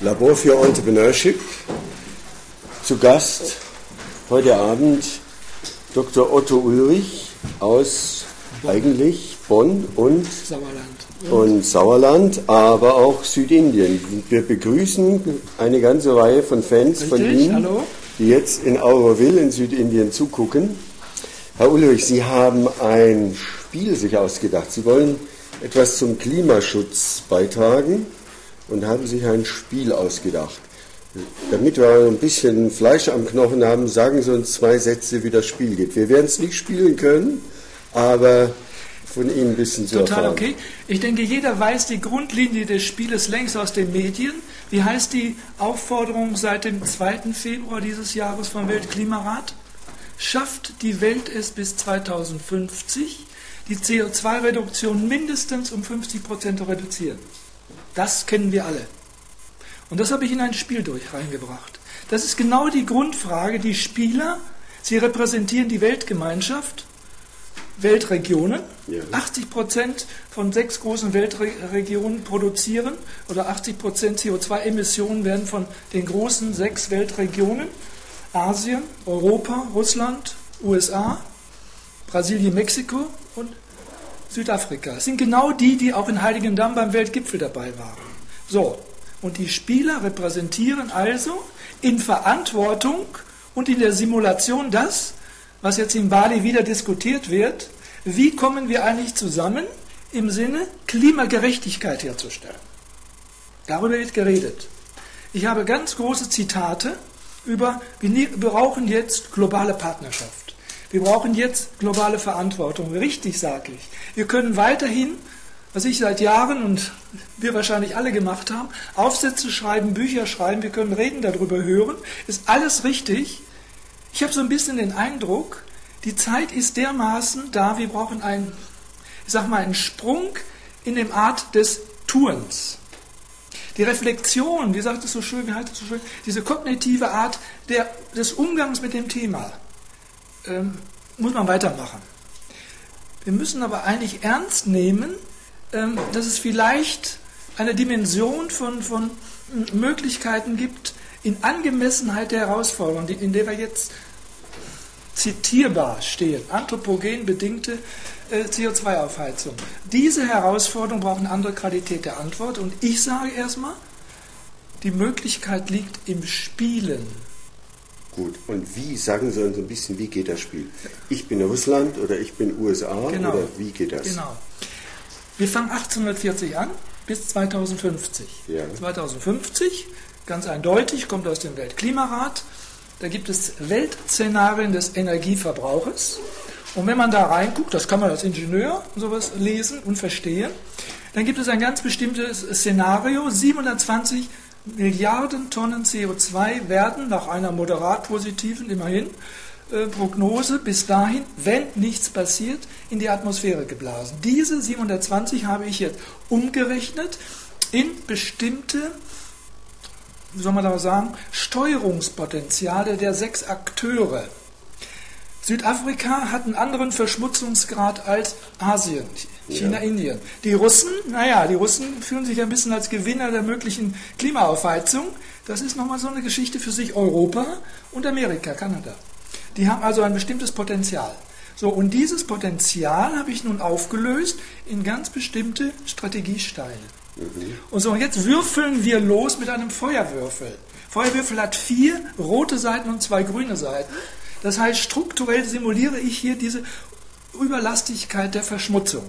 Labor für Entrepreneurship. Zu Gast heute Abend Dr. Otto Ulrich aus eigentlich Bonn und Sauerland. und Sauerland, aber auch Südindien. Wir begrüßen eine ganze Reihe von Fans Richtig, von Ihnen, hallo. die jetzt in Auroville in Südindien zugucken. Herr Ulrich, Sie haben ein Spiel sich ausgedacht. Sie wollen etwas zum Klimaschutz beitragen und haben sich ein Spiel ausgedacht. Damit wir ein bisschen Fleisch am Knochen haben, sagen Sie uns zwei Sätze, wie das Spiel geht. Wir werden es nicht spielen können, aber von Ihnen bisschen zu Total erfahren. okay. Ich denke, jeder weiß die Grundlinie des Spieles längst aus den Medien. Wie heißt die Aufforderung seit dem 2. Februar dieses Jahres vom Weltklimarat? Schafft die Welt es bis 2050, die CO2-Reduktion mindestens um 50 Prozent zu reduzieren? Das kennen wir alle. Und das habe ich in ein Spiel durch reingebracht. Das ist genau die Grundfrage. Die Spieler, sie repräsentieren die Weltgemeinschaft, Weltregionen. Ja. 80 Prozent von sechs großen Weltregionen produzieren oder 80 Prozent CO2-Emissionen werden von den großen sechs Weltregionen, Asien, Europa, Russland, USA, Brasilien, Mexiko und Südafrika. Es sind genau die, die auch in Heiligendamm beim Weltgipfel dabei waren. So, und die Spieler repräsentieren also in Verantwortung und in der Simulation das, was jetzt in Bali wieder diskutiert wird, wie kommen wir eigentlich zusammen im Sinne Klimagerechtigkeit herzustellen. Darüber wird geredet. Ich habe ganz große Zitate über, wir brauchen jetzt globale Partnerschaft. Wir brauchen jetzt globale Verantwortung. Richtig sage ich. Wir können weiterhin, was ich seit Jahren und wir wahrscheinlich alle gemacht haben, Aufsätze schreiben, Bücher schreiben, wir können Reden darüber hören. Ist alles richtig. Ich habe so ein bisschen den Eindruck, die Zeit ist dermaßen da, wir brauchen einen, ich sag mal, einen Sprung in dem Art des Tuens. Die Reflexion, wie sagt es so schön, wie heißt es so schön, diese kognitive Art der, des Umgangs mit dem Thema ähm, muss man weitermachen. Wir müssen aber eigentlich ernst nehmen, ähm, dass es vielleicht eine Dimension von, von Möglichkeiten gibt, in Angemessenheit der Herausforderung, in der wir jetzt zitierbar stehen, anthropogen bedingte äh, CO2-Aufheizung. Diese Herausforderung braucht eine andere Qualität der Antwort und ich sage erstmal, die Möglichkeit liegt im Spielen Gut, und wie, sagen Sie uns ein bisschen, wie geht das Spiel? Ich bin Russland oder ich bin USA genau. oder wie geht das? Genau. Wir fangen 1840 an bis 2050. Ja. 2050, ganz eindeutig, kommt aus dem Weltklimarat. Da gibt es Weltszenarien des Energieverbrauches. Und wenn man da reinguckt, das kann man als Ingenieur sowas lesen und verstehen, dann gibt es ein ganz bestimmtes Szenario, 720 Milliarden Tonnen CO2 werden nach einer moderat positiven, immerhin, äh, Prognose bis dahin, wenn nichts passiert, in die Atmosphäre geblasen. Diese 720 habe ich jetzt umgerechnet in bestimmte, wie soll man da sagen, Steuerungspotenziale der sechs Akteure. Südafrika hat einen anderen Verschmutzungsgrad als Asien. China. Indien. Die Russen, naja, die Russen fühlen sich ein bisschen als Gewinner der möglichen Klimaaufheizung. Das ist nochmal so eine Geschichte für sich. Europa und Amerika, Kanada. Die haben also ein bestimmtes Potenzial. So, und dieses Potenzial habe ich nun aufgelöst in ganz bestimmte Strategiesteine. Mhm. Und so, und jetzt würfeln wir los mit einem Feuerwürfel. Feuerwürfel hat vier rote Seiten und zwei grüne Seiten. Das heißt, strukturell simuliere ich hier diese Überlastigkeit der Verschmutzung.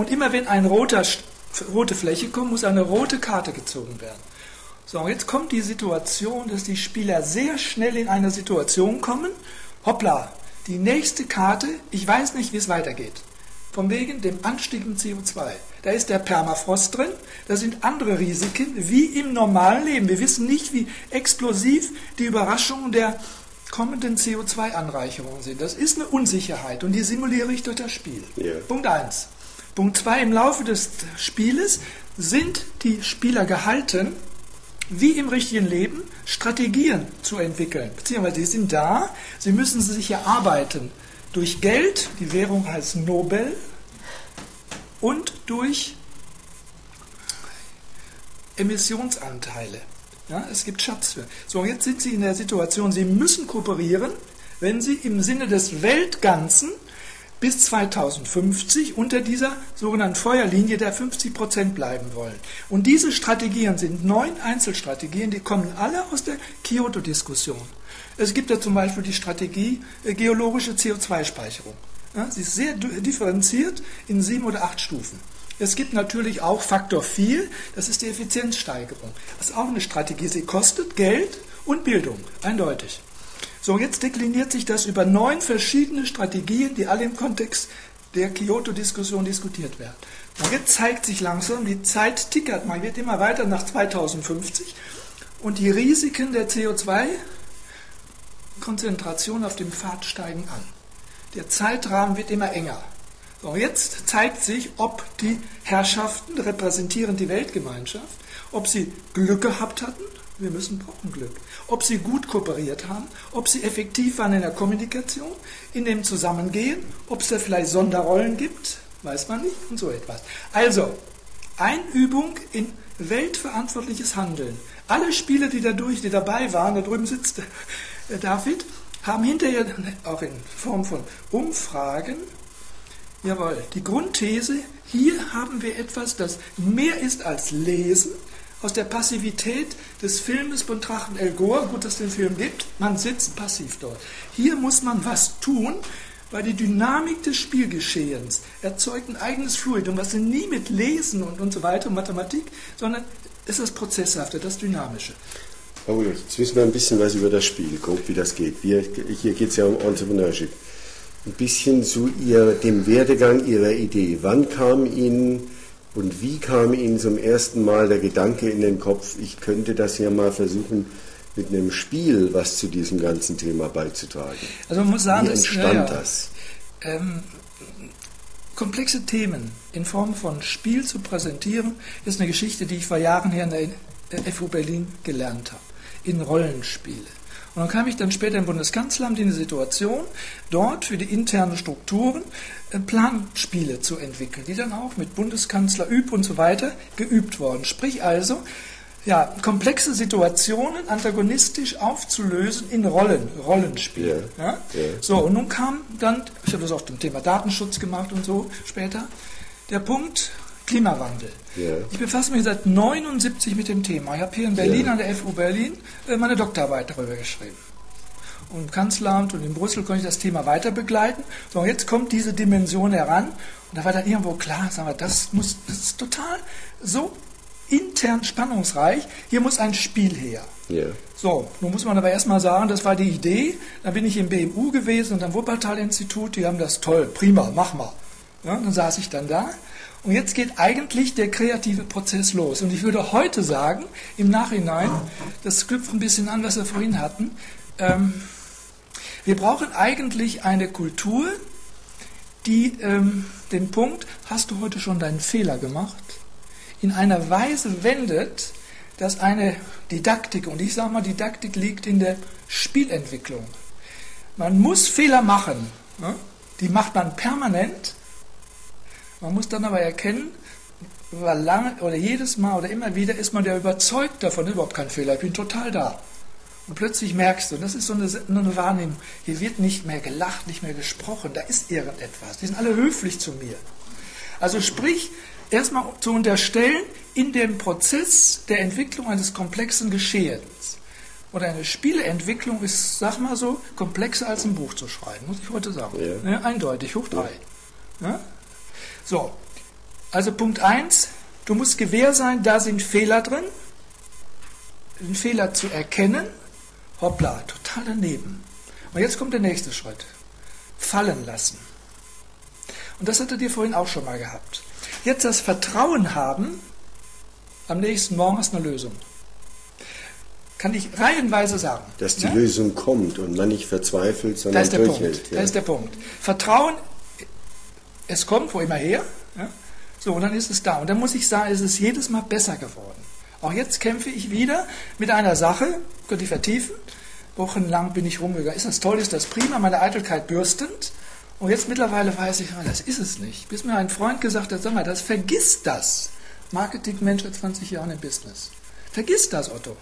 Und immer wenn eine rote Fläche kommt, muss eine rote Karte gezogen werden. So, jetzt kommt die Situation, dass die Spieler sehr schnell in eine Situation kommen, hoppla, die nächste Karte, ich weiß nicht, wie es weitergeht. Von wegen dem Anstieg im CO2. Da ist der Permafrost drin, da sind andere Risiken, wie im normalen Leben. Wir wissen nicht, wie explosiv die Überraschungen der kommenden CO2-Anreicherungen sind. Das ist eine Unsicherheit und die simuliere ich durch das Spiel. Yeah. Punkt 1. Punkt 2, im Laufe des Spieles sind die Spieler gehalten, wie im richtigen Leben, Strategien zu entwickeln. Beziehungsweise sie sind da, sie müssen sich erarbeiten. Durch Geld, die Währung heißt Nobel, und durch Emissionsanteile. Ja, es gibt Schatz für. So, jetzt sind Sie in der Situation, Sie müssen kooperieren, wenn Sie im Sinne des Weltganzen bis 2050 unter dieser sogenannten Feuerlinie der 50 Prozent bleiben wollen. Und diese Strategien sind neun Einzelstrategien, die kommen alle aus der Kyoto-Diskussion. Es gibt ja zum Beispiel die Strategie äh, geologische CO2-Speicherung. Ja, sie ist sehr differenziert in sieben oder acht Stufen. Es gibt natürlich auch Faktor 4, das ist die Effizienzsteigerung. Das ist auch eine Strategie. Sie kostet Geld und Bildung, eindeutig. So, jetzt dekliniert sich das über neun verschiedene Strategien, die alle im Kontext der Kyoto-Diskussion diskutiert werden. Und jetzt zeigt sich langsam, die Zeit tickert, man wird immer weiter nach 2050 und die Risiken der CO2-Konzentration auf dem Pfad steigen an. Der Zeitrahmen wird immer enger. So, jetzt zeigt sich, ob die Herrschaften repräsentieren die Weltgemeinschaft, ob sie Glück gehabt hatten, wir müssen brauchen Glück, ob sie gut kooperiert haben, ob sie effektiv waren in der Kommunikation, in dem Zusammengehen, ob es da vielleicht Sonderrollen gibt, weiß man nicht und so etwas. Also, Einübung in weltverantwortliches Handeln. Alle Spieler, die dadurch, die dabei waren, da drüben sitzt äh, David, haben hinterher auch in Form von Umfragen, jawohl, die Grundthese, hier haben wir etwas, das mehr ist als Lesen, aus der Passivität des Filmes von Trachen El Gore, gut, dass es den Film gibt, man sitzt passiv dort. Hier muss man was tun, weil die Dynamik des Spielgeschehens erzeugt ein eigenes Fluidum, was sie nie mit Lesen und, und so weiter, Mathematik, sondern es ist das Prozesshafte, das Dynamische. Oh, jetzt wissen wir ein bisschen was über das Spiel, grob wie das geht. Wir, hier geht es ja um Entrepreneurship. Ein bisschen zu ihr, dem Werdegang Ihrer Idee. Wann kam Ihnen und wie kam Ihnen zum ersten Mal der Gedanke in den Kopf, ich könnte das ja mal versuchen, mit einem Spiel was zu diesem ganzen Thema beizutragen? Also man muss sagen, wie entstand ja, ja. das? Ähm, komplexe Themen in Form von Spiel zu präsentieren, ist eine Geschichte, die ich vor Jahren her in der FU Berlin gelernt habe in Rollenspiele. Und dann kam ich dann später im Bundeskanzleramt in die Situation, dort für die internen Strukturen äh, Planspiele zu entwickeln, die dann auch mit Bundeskanzler Üb und so weiter geübt wurden. Sprich also, ja, komplexe Situationen antagonistisch aufzulösen in Rollen, Rollenspiele. Ja, ja? So, und nun kam dann, ich habe das auch dem Thema Datenschutz gemacht und so später, der Punkt Klimawandel. Ja. Ich befasse mich seit 79 mit dem Thema. Ich habe hier in Berlin ja. an der FU Berlin äh, meine Doktorarbeit darüber geschrieben. Und im Kanzleramt und in Brüssel konnte ich das Thema weiter begleiten. So, jetzt kommt diese Dimension heran. Und da war dann irgendwo klar, sagen wir, das, muss, das ist total so intern spannungsreich. Hier muss ein Spiel her. Yeah. So, nun muss man aber erstmal sagen, das war die Idee. Dann bin ich im BMU gewesen und am Wuppertal-Institut, die haben das toll, prima, mach mal. Ja, dann saß ich dann da und jetzt geht eigentlich der kreative Prozess los. Und ich würde heute sagen, im Nachhinein, das knüpft ein bisschen an, was wir vorhin hatten, ähm, wir brauchen eigentlich eine Kultur, die ähm, den Punkt, hast du heute schon deinen Fehler gemacht, in einer Weise wendet, dass eine Didaktik, und ich sage mal, Didaktik liegt in der Spielentwicklung. Man muss Fehler machen. Ne? Die macht man permanent man muss dann aber erkennen, weil lange oder jedes Mal oder immer wieder ist man ja überzeugt davon, überhaupt kein Fehler, ich bin total da. Und plötzlich merkst du, das ist so eine, eine Wahrnehmung, hier wird nicht mehr gelacht, nicht mehr gesprochen, da ist irgendetwas. Die sind alle höflich zu mir. Also sprich, erstmal zu unterstellen, in dem Prozess der Entwicklung eines komplexen Geschehens oder eine Spieleentwicklung ist, sag mal so, komplexer als ein Buch zu schreiben, muss ich heute sagen. Ja. Ja, eindeutig, hoch drei. Ja. So, also Punkt 1, du musst gewähr sein, da sind Fehler drin. Den Fehler zu erkennen, hoppla, total daneben. Und jetzt kommt der nächste Schritt. Fallen lassen. Und das hattet ihr vorhin auch schon mal gehabt. Jetzt das Vertrauen haben, am nächsten Morgen hast du eine Lösung. Kann ich reihenweise sagen. Dass die ja? Lösung kommt und man nicht verzweifelt, sondern das ist der durchhält. Punkt. Ja. Das ist der Punkt. Vertrauen es kommt wo immer her. Ja? So, und dann ist es da. Und dann muss ich sagen, es ist jedes Mal besser geworden. Auch jetzt kämpfe ich wieder mit einer Sache, könnte ich vertiefen. Wochenlang bin ich rumgegangen. Ist das toll, ist das prima, meine Eitelkeit bürstend. Und jetzt mittlerweile weiß ich, das ist es nicht. Bis mir ein Freund gesagt hat, sag mal, das vergiss das. Marketingmensch seit 20 Jahren im Business. Vergiss das, Otto.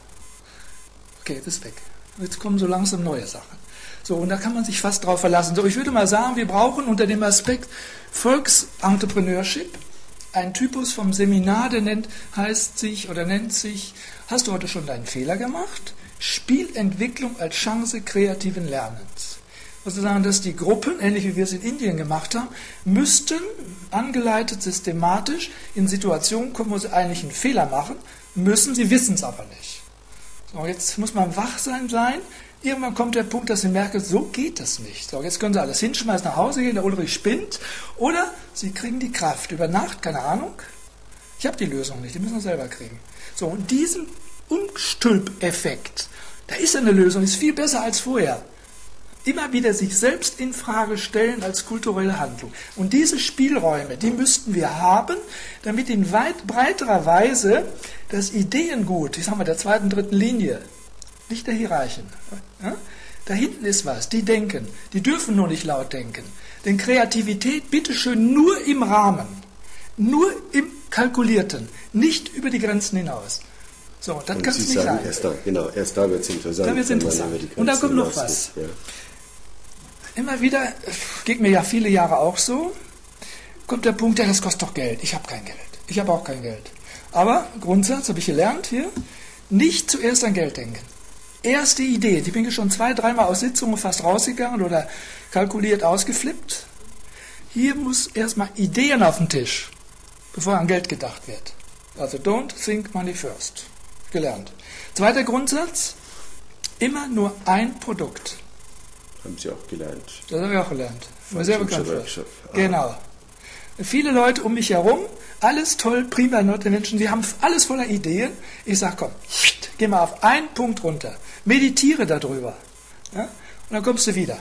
Okay, das ist weg. Jetzt kommen so langsam neue Sachen. So, und da kann man sich fast drauf verlassen. So, ich würde mal sagen, wir brauchen unter dem Aspekt Volksentrepreneurship einen Typus vom Seminar, der nennt, heißt sich oder nennt sich, hast du heute schon deinen Fehler gemacht? Spielentwicklung als Chance kreativen Lernens. Also sagen, dass die Gruppen, ähnlich wie wir es in Indien gemacht haben, müssten angeleitet systematisch in Situationen kommen, wo sie eigentlich einen Fehler machen, müssen, sie wissen es aber nicht. So, jetzt muss man wachsam sein. Irgendwann kommt der Punkt, dass sie merken, so geht das nicht. So, jetzt können sie alles hinschmeißen, nach Hause gehen, der Ulrich spinnt. Oder sie kriegen die Kraft über Nacht, keine Ahnung. Ich habe die Lösung nicht, die müssen wir selber kriegen. So, und diesen Umstülpeffekt, da ist eine Lösung, ist viel besser als vorher. Immer wieder sich selbst in Frage stellen als kulturelle Handlung. Und diese Spielräume, die müssten wir haben, damit in weit breiterer Weise das Ideengut, ich sag mal der zweiten, dritten Linie, nicht der Hierarchen, ja? da hinten ist was, die denken, die dürfen nur nicht laut denken. Denn Kreativität bitteschön nur im Rahmen, nur im Kalkulierten, nicht über die Grenzen hinaus. So, das kann es nicht sagen, sein. Erst da, genau, erst da wird es interessant. Da wird es interessant. Und da kommt noch was. Ja. Immer wieder, geht mir ja viele Jahre auch so, kommt der Punkt, ja, das kostet doch Geld. Ich habe kein Geld. Ich habe auch kein Geld. Aber Grundsatz habe ich gelernt hier, nicht zuerst an Geld denken. Erste Idee, die bin ich schon zwei, dreimal aus Sitzungen fast rausgegangen oder kalkuliert ausgeflippt. Hier muss erstmal Ideen auf den Tisch, bevor an Geld gedacht wird. Also don't think money first gelernt. Zweiter Grundsatz, immer nur ein Produkt. Haben Sie auch gelernt. Das habe ich auch gelernt. War sehr bekannt. Für. Genau. Viele Leute um mich herum, alles toll, prima, nette Menschen, die haben alles voller Ideen. Ich sage, komm, geh mal auf einen Punkt runter, meditiere darüber. Ja? Und dann kommst du wieder.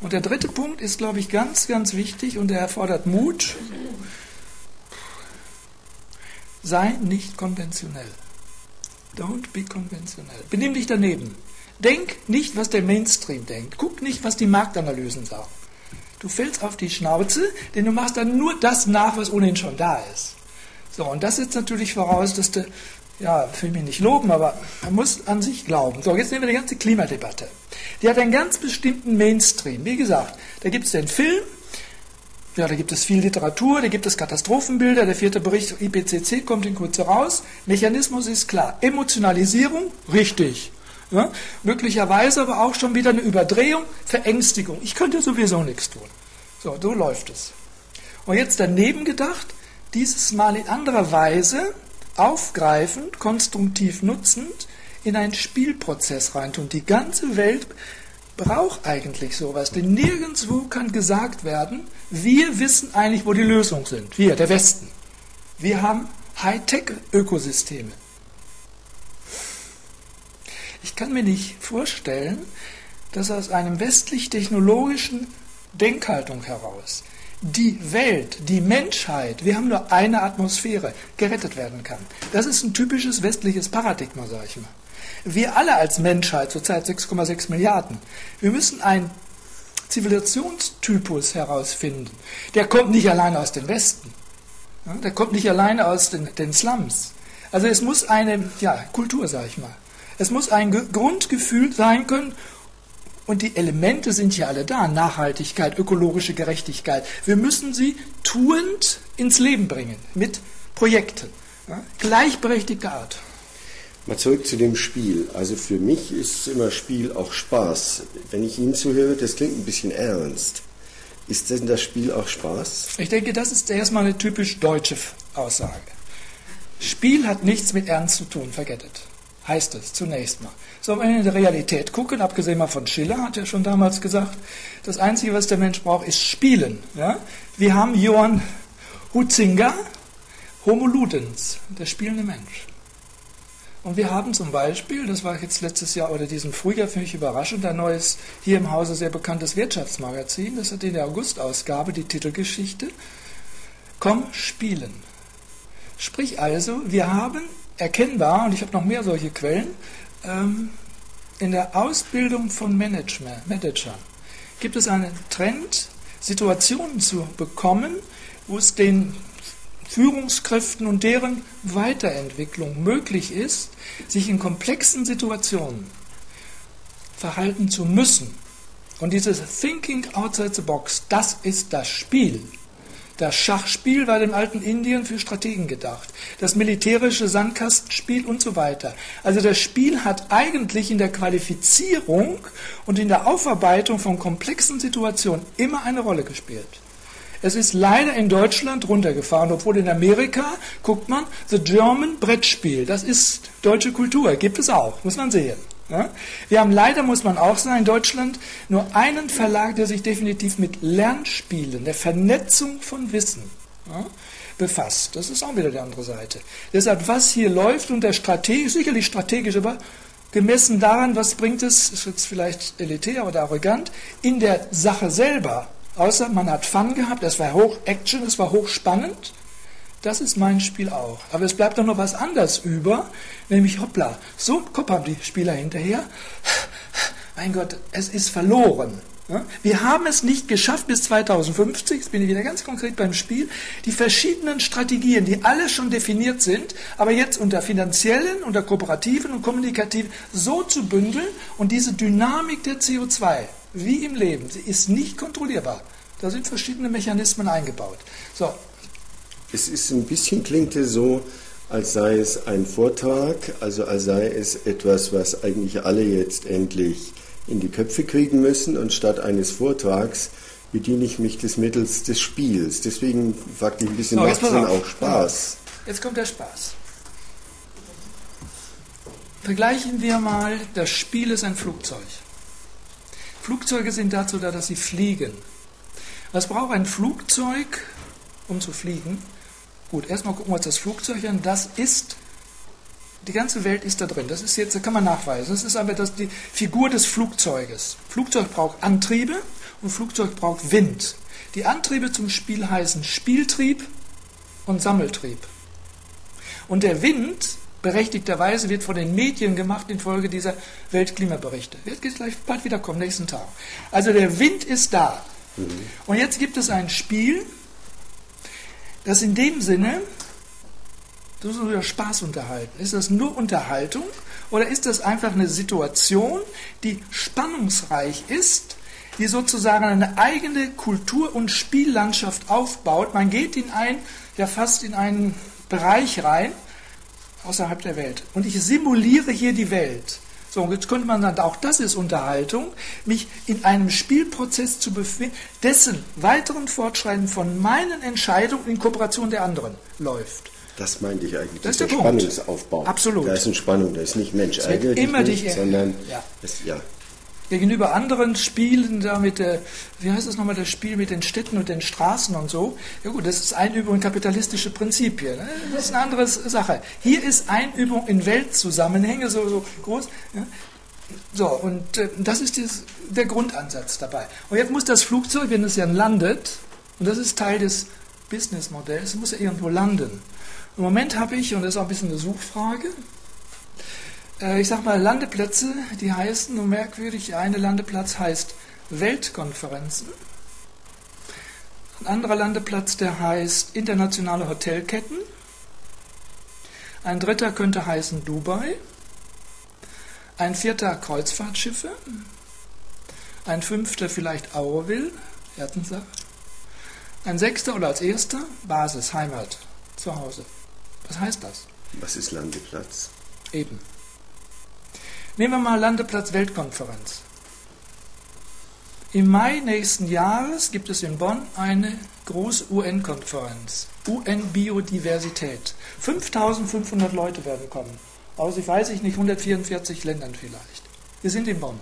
Und der dritte Punkt ist, glaube ich, ganz, ganz wichtig und der erfordert Mut. Sei nicht konventionell. Don't be konventionell. Benimm dich daneben. Denk nicht, was der Mainstream denkt. Guck nicht, was die Marktanalysen sagen. Du fällst auf die Schnauze, denn du machst dann nur das nach, was ohnehin schon da ist. So, und das setzt natürlich voraus, dass du, ja, will mich nicht loben, aber man muss an sich glauben. So, jetzt nehmen wir die ganze Klimadebatte. Die hat einen ganz bestimmten Mainstream. Wie gesagt, da gibt es den Film, ja, da gibt es viel Literatur, da gibt es Katastrophenbilder. Der vierte Bericht IPCC kommt in Kurze raus. Mechanismus ist klar. Emotionalisierung, richtig. Ja, möglicherweise aber auch schon wieder eine Überdrehung, Verängstigung. Ich könnte sowieso nichts tun. So, so läuft es. Und jetzt daneben gedacht, dieses Mal in anderer Weise aufgreifend, konstruktiv nutzend, in einen Spielprozess reintun. Die ganze Welt braucht eigentlich sowas, denn nirgendwo kann gesagt werden, wir wissen eigentlich, wo die Lösungen sind. Wir, der Westen. Wir haben Hightech-Ökosysteme. Ich kann mir nicht vorstellen, dass aus einem westlich-technologischen Denkhaltung heraus die Welt, die Menschheit, wir haben nur eine Atmosphäre, gerettet werden kann. Das ist ein typisches westliches Paradigma, sage ich mal. Wir alle als Menschheit, zurzeit 6,6 Milliarden, wir müssen einen Zivilisationstypus herausfinden. Der kommt nicht alleine aus dem Westen. Der kommt nicht alleine aus den, den Slums. Also es muss eine ja, Kultur, sage ich mal. Es muss ein Grundgefühl sein können und die Elemente sind ja alle da. Nachhaltigkeit, ökologische Gerechtigkeit. Wir müssen sie tuend ins Leben bringen mit Projekten. Ja? Gleichberechtigter Art. Mal zurück zu dem Spiel. Also für mich ist immer Spiel auch Spaß. Wenn ich Ihnen zuhöre, das klingt ein bisschen ernst. Ist denn das Spiel auch Spaß? Ich denke, das ist erstmal eine typisch deutsche Aussage. Spiel hat nichts mit Ernst zu tun, vergettet. Heißt es zunächst mal. So, wenn wir in die Realität gucken, abgesehen mal von Schiller, hat er schon damals gesagt, das Einzige, was der Mensch braucht, ist Spielen. Ja? Wir haben Johann Hutzinger, Homo Ludens, der spielende Mensch. Und wir haben zum Beispiel, das war jetzt letztes Jahr oder diesen Frühjahr für mich überraschend, ein neues, hier im Hause sehr bekanntes Wirtschaftsmagazin, das hat in der August-Ausgabe die Titelgeschichte Komm spielen. Sprich also, wir haben erkennbar, und ich habe noch mehr solche Quellen, ähm, in der Ausbildung von Management, Managern gibt es einen Trend, Situationen zu bekommen, wo es den Führungskräften und deren Weiterentwicklung möglich ist, sich in komplexen Situationen verhalten zu müssen. Und dieses Thinking outside the box, das ist das Spiel. Das Schachspiel war dem alten Indien für Strategen gedacht. Das militärische Sandkastenspiel und so weiter. Also das Spiel hat eigentlich in der Qualifizierung und in der Aufarbeitung von komplexen Situationen immer eine Rolle gespielt. Es ist leider in Deutschland runtergefahren, obwohl in Amerika, guckt man, The German Brettspiel, das ist deutsche Kultur, gibt es auch, muss man sehen. Ja? Wir haben leider, muss man auch sagen, in Deutschland nur einen Verlag, der sich definitiv mit Lernspielen, der Vernetzung von Wissen ja, befasst. Das ist auch wieder die andere Seite. Deshalb, was hier läuft unter strategisch, sicherlich strategisch, aber gemessen daran, was bringt es, ist jetzt vielleicht elitär oder arrogant, in der Sache selber Außer man hat Fun gehabt, es war hoch Action, es war hoch spannend. Das ist mein Spiel auch. Aber es bleibt doch noch was anderes über, nämlich hoppla, so Kopf haben die Spieler hinterher. Mein Gott, es ist verloren. Wir haben es nicht geschafft bis 2050, jetzt bin ich wieder ganz konkret beim Spiel, die verschiedenen Strategien, die alle schon definiert sind, aber jetzt unter finanziellen, unter kooperativen und kommunikativen so zu bündeln und diese Dynamik der CO2 wie im Leben. Sie ist nicht kontrollierbar. Da sind verschiedene Mechanismen eingebaut. So. Es ist ein bisschen klingt es so, als sei es ein Vortrag, also als sei es etwas, was eigentlich alle jetzt endlich in die Köpfe kriegen müssen und statt eines Vortrags bediene ich mich des Mittels des Spiels. Deswegen fragte ich ein bisschen, so, macht es denn auch Spaß? Jetzt kommt der Spaß. Vergleichen wir mal, das Spiel ist ein Flugzeug. Flugzeuge sind dazu da, dass sie fliegen. Was braucht ein Flugzeug, um zu fliegen? Gut, erstmal gucken wir uns das Flugzeug an. Das ist, die ganze Welt ist da drin. Das ist jetzt, da kann man nachweisen. Das ist aber das, die Figur des Flugzeuges. Flugzeug braucht Antriebe und Flugzeug braucht Wind. Die Antriebe zum Spiel heißen Spieltrieb und Sammeltrieb. Und der Wind berechtigterweise wird von den Medien gemacht infolge dieser Weltklimaberichte. Wird gleich bald wieder kommen, nächsten Tag. Also der Wind ist da. Mhm. Und jetzt gibt es ein Spiel, das in dem Sinne, du sollst über Spaß unterhalten. Ist das nur Unterhaltung oder ist das einfach eine Situation, die spannungsreich ist, die sozusagen eine eigene Kultur- und Spiellandschaft aufbaut? Man geht in ein, ja fast in einen Bereich rein, außerhalb der Welt. Und ich simuliere hier die Welt. So, jetzt könnte man dann, auch das ist Unterhaltung, mich in einem Spielprozess zu befinden, dessen weiteren Fortschreiten von meinen Entscheidungen in Kooperation der anderen läuft. Das meinte ich eigentlich. Das ist der, der Spannungsaufbau. Absolut. Da ist eine Spannung, da ist nicht Mensch nicht, dich, sondern ja. Es, ja gegenüber anderen Spielen, da mit der, wie heißt das nochmal, das Spiel mit den Städten und den Straßen und so, ja gut, das ist Einübung in kapitalistische Prinzipien. Ne? Das ist eine andere Sache. Hier ist Einübung in Weltzusammenhänge so, so groß. Ja? So, und äh, das ist dieses, der Grundansatz dabei. Und jetzt muss das Flugzeug, wenn es ja landet, und das ist Teil des Businessmodells, muss ja irgendwo landen. Im Moment habe ich, und das ist auch ein bisschen eine Suchfrage, ich sage mal Landeplätze, die heißen, nur merkwürdig, eine Landeplatz heißt Weltkonferenzen. Ein anderer Landeplatz, der heißt internationale Hotelketten. Ein dritter könnte heißen Dubai. Ein vierter Kreuzfahrtschiffe. Ein fünfter vielleicht Auroville, Herzenssache. Ein sechster oder als erster Basis, Heimat, zu Hause. Was heißt das? Was ist Landeplatz? Eben. Nehmen wir mal Landeplatz Weltkonferenz. Im Mai nächsten Jahres gibt es in Bonn eine große UN-Konferenz. UN-Biodiversität. 5500 Leute werden kommen. Aus, ich weiß nicht, 144 Ländern vielleicht. Wir sind in Bonn.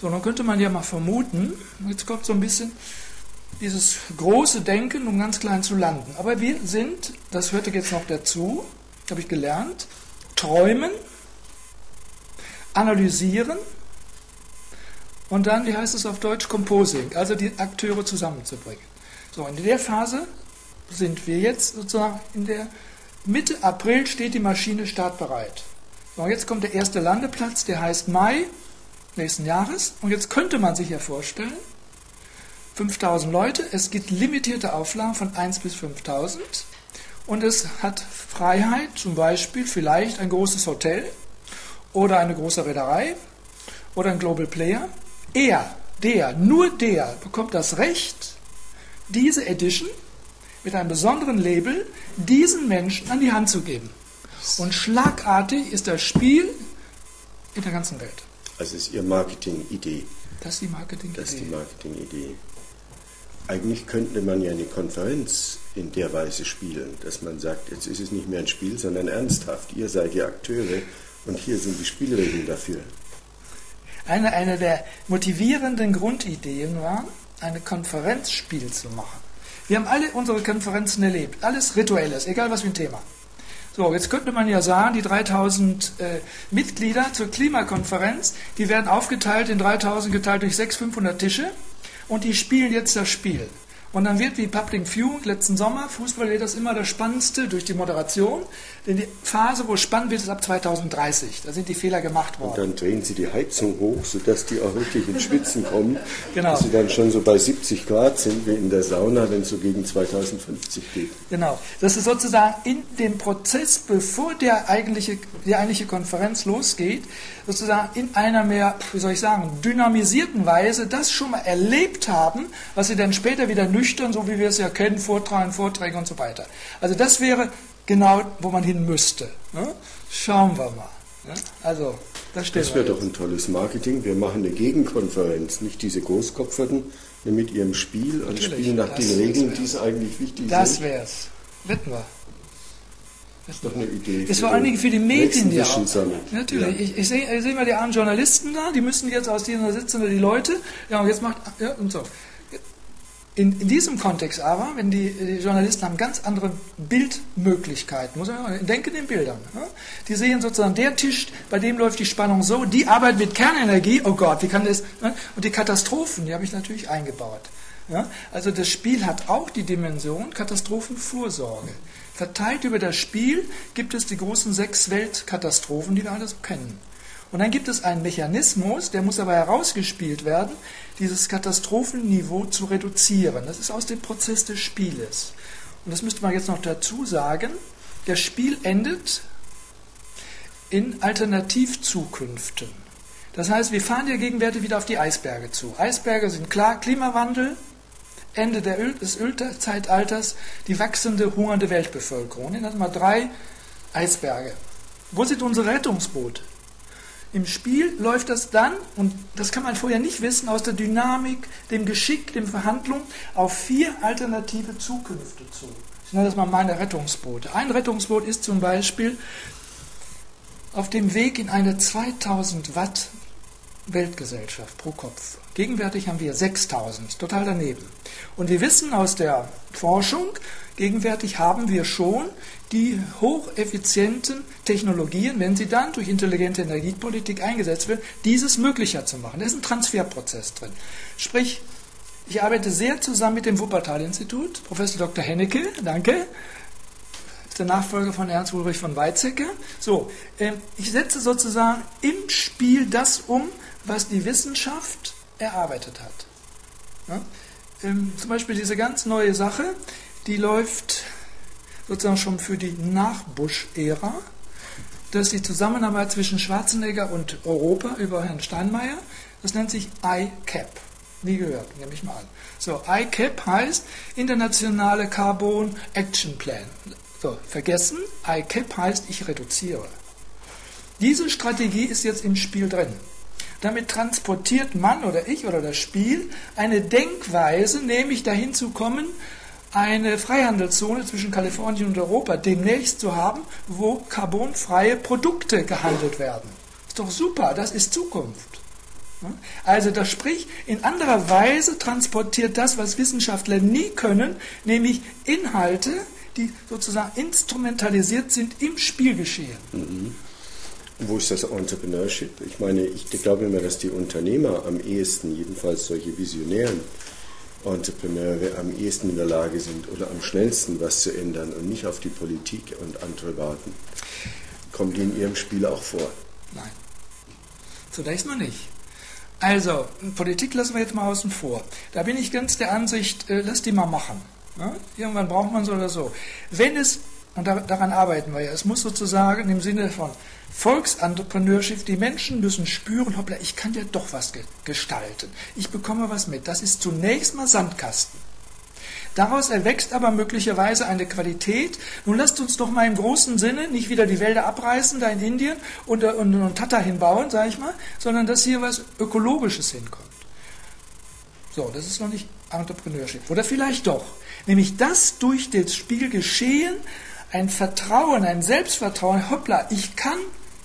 So, dann könnte man ja mal vermuten, jetzt kommt so ein bisschen dieses große Denken, um ganz klein zu landen. Aber wir sind, das hörte jetzt noch dazu, habe ich gelernt, träumen analysieren und dann, wie heißt es auf Deutsch, Composing, also die Akteure zusammenzubringen. So, in der Phase sind wir jetzt sozusagen in der Mitte April steht die Maschine startbereit. So, jetzt kommt der erste Landeplatz, der heißt Mai nächsten Jahres. Und jetzt könnte man sich ja vorstellen, 5000 Leute. Es gibt limitierte Auflagen von 1 bis 5000. Und es hat Freiheit, zum Beispiel vielleicht ein großes Hotel oder eine große Reederei oder ein Global Player. Er, der, nur der bekommt das Recht, diese Edition mit einem besonderen Label diesen Menschen an die Hand zu geben. Und schlagartig ist das Spiel in der ganzen Welt. Also ist Ihr Marketing-Idee. Das ist die Marketing-Idee. Das ist die Marketing-Idee. Eigentlich könnte man ja eine Konferenz in der Weise spielen, dass man sagt, jetzt ist es nicht mehr ein Spiel, sondern ernsthaft. Ihr seid die Akteure und hier sind die Spielregeln dafür. Eine, eine der motivierenden Grundideen war, ein Konferenzspiel zu machen. Wir haben alle unsere Konferenzen erlebt, alles Rituelles, egal was für ein Thema. So, jetzt könnte man ja sagen, die 3000 äh, Mitglieder zur Klimakonferenz, die werden aufgeteilt in 3000 geteilt durch 600, 500 Tische und die spielen jetzt das Spiel. Und dann wird wie Public Viewing letzten Sommer, Fußball wird das immer das Spannendste durch die Moderation. Denn die Phase, wo es spannend wird, ist ab 2030. Da sind die Fehler gemacht worden. Und dann drehen Sie die Heizung hoch, sodass die auch wirklich ins Schwitzen kommen. Genau. Dass Sie dann schon so bei 70 Grad sind wie in der Sauna, wenn es so gegen 2050 geht. Genau. Das ist sozusagen in dem Prozess, bevor der eigentliche, die eigentliche Konferenz losgeht, sozusagen in einer mehr, wie soll ich sagen, dynamisierten Weise das schon mal erlebt haben, was Sie dann später wieder nüchtern, so wie wir es ja kennen, vortragen, Vorträge und so weiter. Also das wäre genau, wo man hin müsste. Ne? Schauen wir mal. Ne? Also, das steht. Das wäre doch ein tolles Marketing. Wir machen eine Gegenkonferenz, nicht diese Großkopferten mit ihrem Spiel und spielen nach das- den Regeln, das die es eigentlich wichtig Das sind. wäre es. Wetten wir. Das ist doch eine Idee. Ist vor allen Dingen für die Medien, Vision auch. Natürlich. Ja. Ich, ich sehe seh mal die armen Journalisten da, die müssen jetzt aus dieser sitzen da die Leute. Ja, und jetzt macht. Ja, und so. In, in diesem Kontext aber, wenn die, die Journalisten haben ganz andere Bildmöglichkeiten, muss man mal denken in Bildern. Ne? Die sehen sozusagen, der Tisch, bei dem läuft die Spannung so, die arbeitet mit Kernenergie, oh Gott, wie kann das, ne? und die Katastrophen, die habe ich natürlich eingebaut. Ja? Also das Spiel hat auch die Dimension Katastrophenvorsorge. Verteilt über das Spiel gibt es die großen sechs Weltkatastrophen, die wir alle so kennen. Und dann gibt es einen Mechanismus, der muss aber herausgespielt werden, dieses Katastrophenniveau zu reduzieren. Das ist aus dem Prozess des Spieles. Und das müsste man jetzt noch dazu sagen. Das Spiel endet in Alternativzukünften. Das heißt, wir fahren ja gegenwärtig wieder auf die Eisberge zu. Eisberge sind klar, Klimawandel, Ende Öl, des Ölzeitalters, die wachsende, hungernde Weltbevölkerung. Das sind mal drei Eisberge. Wo sind unsere Rettungsboote? Im Spiel läuft das dann, und das kann man vorher nicht wissen, aus der Dynamik, dem Geschick, den Verhandlungen, auf vier alternative Zukünfte zu. Ich nenne das mal meine Rettungsboote. Ein Rettungsboot ist zum Beispiel auf dem Weg in eine 2000 Watt Weltgesellschaft pro Kopf. Gegenwärtig haben wir 6000, total daneben. Und wir wissen aus der Forschung, gegenwärtig haben wir schon die hocheffizienten Technologien, wenn sie dann durch intelligente Energiepolitik eingesetzt werden, dieses möglicher zu machen. Da ist ein Transferprozess drin. Sprich, ich arbeite sehr zusammen mit dem Wuppertal-Institut, Professor Dr. Hennecke, danke, ist der Nachfolger von Ernst Ulrich von Weizsäcker. So, ähm, ich setze sozusagen im Spiel das um, was die Wissenschaft erarbeitet hat. Ja? Ähm, zum Beispiel diese ganz neue Sache, die läuft sozusagen schon für die Nach-Bush-Ära. Das ist die Zusammenarbeit zwischen Schwarzenegger und Europa über Herrn Steinmeier. Das nennt sich ICAP. Nie gehört, nehme ich mal an. So, ICAP heißt Internationale Carbon Action Plan. So, vergessen, ICAP heißt, ich reduziere. Diese Strategie ist jetzt im Spiel drin. Damit transportiert man oder ich oder das Spiel eine Denkweise, nämlich dahin zu kommen, eine Freihandelszone zwischen Kalifornien und Europa demnächst zu haben, wo carbonfreie Produkte gehandelt werden. Ist doch super, das ist Zukunft. Also das spricht, in anderer Weise transportiert das, was Wissenschaftler nie können, nämlich Inhalte, die sozusagen instrumentalisiert sind im Spielgeschehen. Wo ist das Entrepreneurship? Ich meine, ich glaube immer, dass die Unternehmer am ehesten, jedenfalls solche visionären Entrepreneure, am ehesten in der Lage sind oder am schnellsten was zu ändern und nicht auf die Politik und andere warten. Kommt die in Ihrem Spiel auch vor? Nein. Zunächst mal nicht. Also, Politik lassen wir jetzt mal außen vor. Da bin ich ganz der Ansicht, äh, lass die mal machen. Ja? Irgendwann braucht man so oder so. Wenn es, und da, daran arbeiten wir ja, es muss sozusagen im Sinne von Volksentrepreneurship, die Menschen müssen spüren, hoppla, ich kann ja doch was gestalten. Ich bekomme was mit. Das ist zunächst mal Sandkasten. Daraus erwächst aber möglicherweise eine Qualität. Nun lasst uns doch mal im großen Sinne nicht wieder die Wälder abreißen, da in Indien und, und, und Tata hinbauen, sage ich mal, sondern dass hier was Ökologisches hinkommt. So, das ist noch nicht Entrepreneurship. Oder vielleicht doch. Nämlich dass durch das Spiel geschehen ein Vertrauen, ein Selbstvertrauen, hoppla, ich kann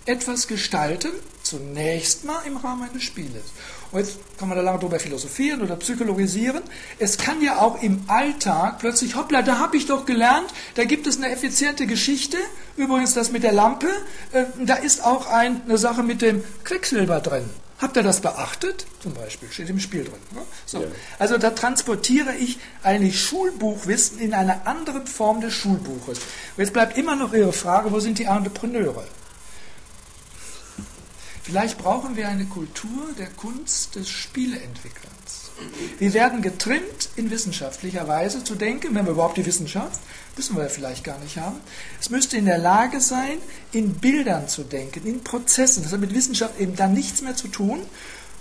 etwas gestalten, zunächst mal im Rahmen eines Spieles. Und jetzt kann man da lange drüber philosophieren oder psychologisieren. Es kann ja auch im Alltag plötzlich, hoppla, da habe ich doch gelernt, da gibt es eine effiziente Geschichte. Übrigens das mit der Lampe, äh, da ist auch ein, eine Sache mit dem Quecksilber drin. Habt ihr das beachtet? Zum Beispiel, steht im Spiel drin. Ne? So. Ja. Also da transportiere ich eigentlich Schulbuchwissen in einer anderen Form des Schulbuches. Und jetzt bleibt immer noch Ihre Frage, wo sind die Entrepreneure? Vielleicht brauchen wir eine Kultur der Kunst des Spieleentwickelns. Wir werden getrimmt, in wissenschaftlicher Weise zu denken, wenn wir überhaupt die Wissenschaft, müssen wir vielleicht gar nicht haben. Es müsste in der Lage sein, in Bildern zu denken, in Prozessen. Das hat mit Wissenschaft eben dann nichts mehr zu tun.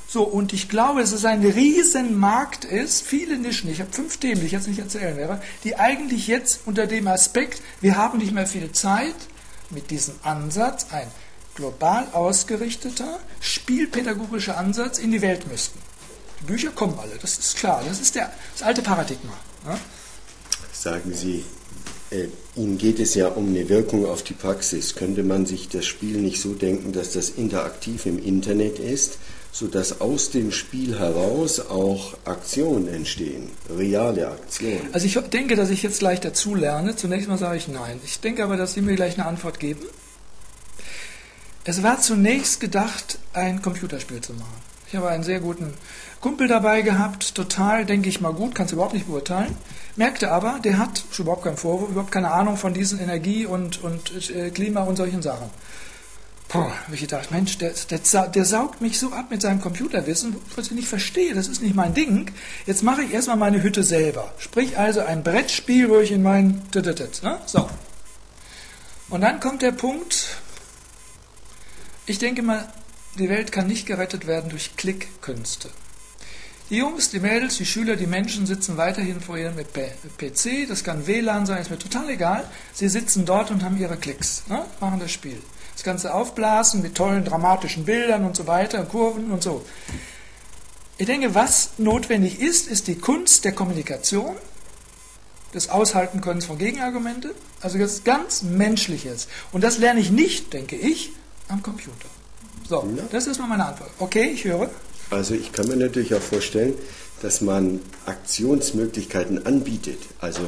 So, und ich glaube, dass es ein Riesenmarkt ist, viele Nischen, ich habe fünf Themen, die ich jetzt nicht erzählen werde, die eigentlich jetzt unter dem Aspekt, wir haben nicht mehr viel Zeit, mit diesem Ansatz ein global ausgerichteter, spielpädagogischer Ansatz in die Welt müssten. Die Bücher kommen alle, das ist klar. Das ist der, das alte Paradigma. Ja? Sagen Sie, äh, Ihnen geht es ja um eine Wirkung auf die Praxis. Könnte man sich das Spiel nicht so denken, dass das interaktiv im Internet ist, sodass aus dem Spiel heraus auch Aktionen entstehen, reale Aktionen? Also ich denke, dass ich jetzt gleich dazu lerne. Zunächst mal sage ich nein. Ich denke aber, dass Sie mir gleich eine Antwort geben. Es war zunächst gedacht, ein Computerspiel zu machen. Ich habe einen sehr guten Kumpel dabei gehabt, total, denke ich mal, gut, kannst du überhaupt nicht beurteilen. Merkte aber, der hat, schon überhaupt keinen Vorwurf, überhaupt keine Ahnung von diesen Energie- und, und äh, Klima und solchen Sachen. Boah, habe ich gedacht, Mensch, der, der, der, saugt mich so ab mit seinem Computerwissen, was ich nicht verstehe, das ist nicht mein Ding. Jetzt mache ich erstmal meine Hütte selber. Sprich also ein Brettspiel, wo ich in meinen... Ne? So. Und dann kommt der Punkt, ich denke mal, die Welt kann nicht gerettet werden durch Klickkünste. Die Jungs, die Mädels, die Schüler, die Menschen sitzen weiterhin vor ihrem PC, das kann WLAN sein, ist mir total egal. Sie sitzen dort und haben ihre Klicks, ne? machen das Spiel. Das Ganze aufblasen mit tollen dramatischen Bildern und so weiter, Kurven und so. Ich denke, was notwendig ist, ist die Kunst der Kommunikation, des Aushaltenkönnens von Gegenargumente, also das ganz Menschliches. Und das lerne ich nicht, denke ich, am Computer. So, ja. das ist mal meine Antwort. Okay, ich höre. Also ich kann mir natürlich auch vorstellen, dass man Aktionsmöglichkeiten anbietet. Also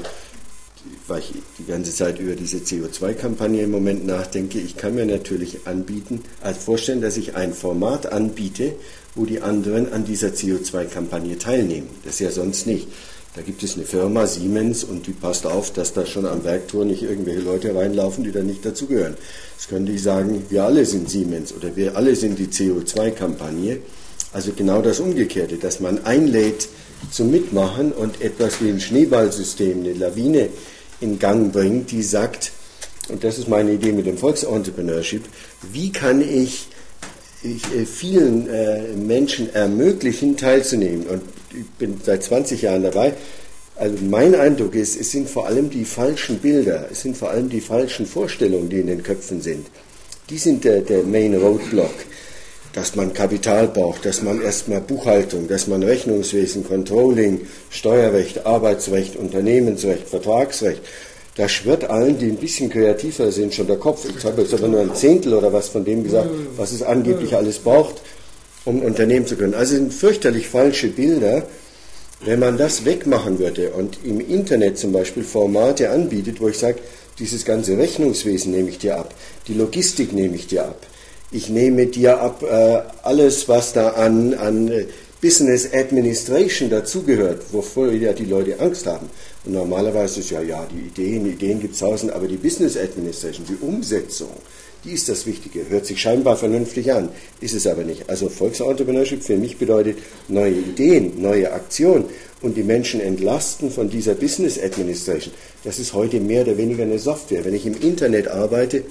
weil ich die ganze Zeit über diese CO2-Kampagne im Moment nachdenke, ich kann mir natürlich anbieten, als vorstellen, dass ich ein Format anbiete, wo die anderen an dieser CO2-Kampagne teilnehmen. Das ist ja sonst nicht. Da gibt es eine Firma, Siemens, und die passt auf, dass da schon am Werktor nicht irgendwelche Leute reinlaufen, die da nicht dazugehören. Das könnte ich sagen, wir alle sind Siemens oder wir alle sind die CO2-Kampagne. Also genau das Umgekehrte, dass man einlädt zum Mitmachen und etwas wie ein Schneeballsystem, eine Lawine in Gang bringt, die sagt, und das ist meine Idee mit dem Volksentrepreneurship, wie kann ich, ich äh, vielen äh, Menschen ermöglichen, teilzunehmen. Und ich bin seit 20 Jahren dabei. Also mein Eindruck ist, es sind vor allem die falschen Bilder, es sind vor allem die falschen Vorstellungen, die in den Köpfen sind. Die sind der, der Main Roadblock. Dass man Kapital braucht, dass man erstmal Buchhaltung, dass man Rechnungswesen, Controlling, Steuerrecht, Arbeitsrecht, Unternehmensrecht, Vertragsrecht. Da schwirrt allen, die ein bisschen kreativer sind, schon der Kopf. Ich habe jetzt aber nur ein Zehntel oder was von dem gesagt, was es angeblich alles braucht, um Unternehmen zu können. Also sind fürchterlich falsche Bilder wenn man das wegmachen würde und im Internet zum Beispiel Formate anbietet, wo ich sage, dieses ganze Rechnungswesen nehme ich dir ab, die Logistik nehme ich dir ab, ich nehme dir ab äh, alles, was da an, an Business Administration dazugehört, wovor ja die Leute Angst haben. Und normalerweise ist ja, ja, die Ideen, Ideen gibt es tausend, aber die Business Administration, die Umsetzung, Die ist das Wichtige. Hört sich scheinbar vernünftig an, ist es aber nicht. Also Volksentrepreneurship für mich bedeutet neue Ideen, neue Aktionen und die Menschen entlasten von dieser Business Administration. Das ist heute mehr oder weniger eine Software. Wenn ich im Internet arbeite,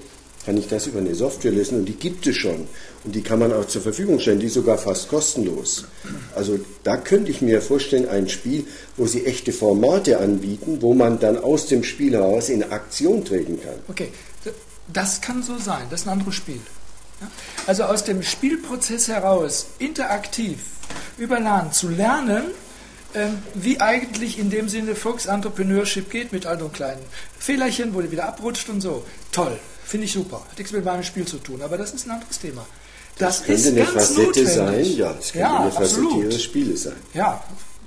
kann ich das über eine Software lösen und die gibt es schon. Und die kann man auch zur Verfügung stellen, die sogar fast kostenlos. Also da könnte ich mir vorstellen, ein Spiel, wo sie echte Formate anbieten, wo man dann aus dem Spiel heraus in Aktion treten kann. Okay, das kann so sein, das ist ein anderes Spiel. Also aus dem Spielprozess heraus interaktiv über LAN zu lernen, ähm, wie eigentlich in dem Sinne Volksentrepreneurship geht mit all den kleinen Fehlerchen, wo die wieder abrutscht und so. Toll. Finde ich super. Hat nichts mit meinem Spiel zu tun, aber das ist ein anderes Thema. Das, das könnte eine Facette sein, ja, das könnte ja, eine Facette ihres Spieles sein. Ja,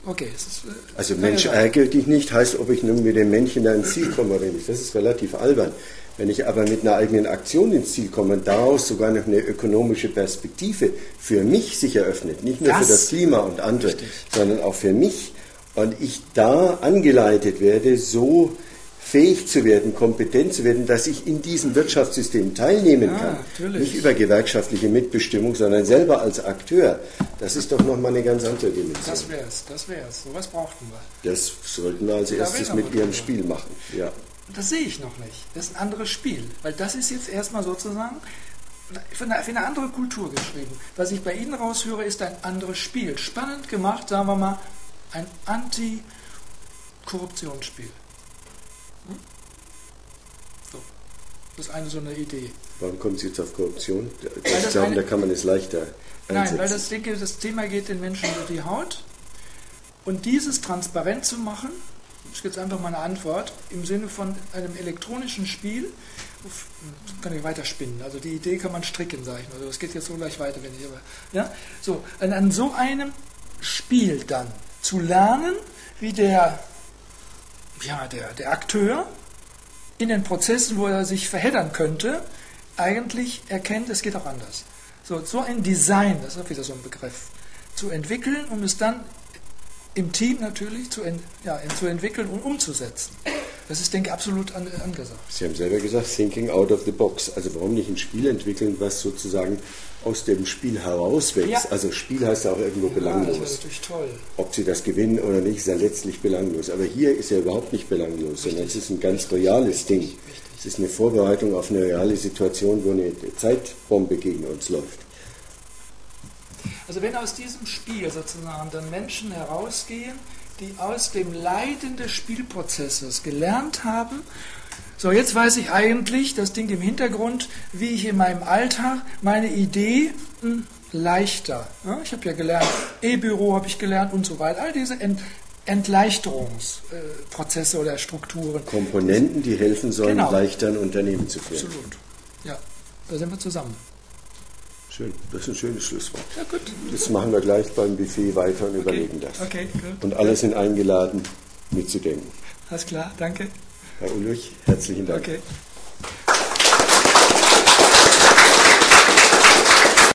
okay. Ist, äh, also Mensch, ärgere dich nicht, heißt, ob ich nun mit dem Männchen da ins Ziel komme oder nicht. Das ist relativ albern. Wenn ich aber mit einer eigenen Aktion ins Ziel komme und daraus sogar noch eine ökonomische Perspektive für mich sich eröffnet, nicht nur das, für das Klima und andere, richtig. sondern auch für mich, und ich da angeleitet werde, so fähig zu werden, kompetent zu werden, dass ich in diesem Wirtschaftssystem teilnehmen kann. Natürlich. Nicht über gewerkschaftliche Mitbestimmung, sondern selber als Akteur. Das ist doch nochmal eine ganz andere Dimension. Das wäre es, das wäre es. So was brauchten wir. Das sollten wir als erstes mit Ihrem Spiel machen. Ja. Das sehe ich noch nicht. Das ist ein anderes Spiel. Weil das ist jetzt erstmal sozusagen für eine, für eine andere Kultur geschrieben. Was ich bei Ihnen raushöre, ist ein anderes Spiel. Spannend gemacht, sagen wir mal, ein Anti-Korruptionsspiel. Das ist eine so eine Idee. Warum kommt Sie jetzt auf Korruption? Ich glaube, da kann man es leichter einsetzen. Nein, weil das, denke, das Thema geht den Menschen über die Haut. Und dieses transparent zu machen, ist jetzt einfach mal eine Antwort, im Sinne von einem elektronischen Spiel, kann ich weiter spinnen. Also die Idee kann man stricken, sage ich mal. Also das geht jetzt so gleich weiter, wenn ich aber. Ja? So, an, an so einem Spiel dann zu lernen, wie der, ja, der, der Akteur in den Prozessen, wo er sich verheddern könnte, eigentlich erkennt, es geht auch anders. So, so ein Design, das ist auch wieder so ein Begriff, zu entwickeln, um es dann im Team natürlich zu, ent, ja, zu entwickeln und umzusetzen. Das ist, denke ich, absolut an, angesagt. Sie haben selber gesagt, thinking out of the box. Also warum nicht ein Spiel entwickeln, was sozusagen aus dem Spiel herauswächst? Ja. Also Spiel heißt ja auch irgendwo ja, belanglos. Das natürlich toll. Ob Sie das gewinnen oder nicht, ist ja letztlich belanglos. Aber hier ist ja überhaupt nicht belanglos, Richtig. sondern es ist ein ganz reales Ding. Richtig. Es ist eine Vorbereitung auf eine reale Situation, wo eine Zeitbombe gegen uns läuft. Also wenn aus diesem Spiel sozusagen dann Menschen herausgehen, die aus dem Leiden des Spielprozesses gelernt haben, so jetzt weiß ich eigentlich, das Ding im Hintergrund, wie ich in meinem Alltag meine Idee hm, leichter, ja, ich habe ja gelernt, E-Büro habe ich gelernt und so weiter, all diese Ent Entleichterungsprozesse äh, oder Strukturen. Komponenten, die helfen sollen, genau. leichter ein Unternehmen zu führen. Absolut. Ja, da sind wir zusammen. Schön, das ist ein schönes Schlusswort. Ja, gut. Das machen wir gleich beim Buffet weiter und okay. überlegen das. Okay, gut. Und alle sind eingeladen, mitzudenken. Alles klar, danke. Herr Ulrich, herzlichen Dank. Okay.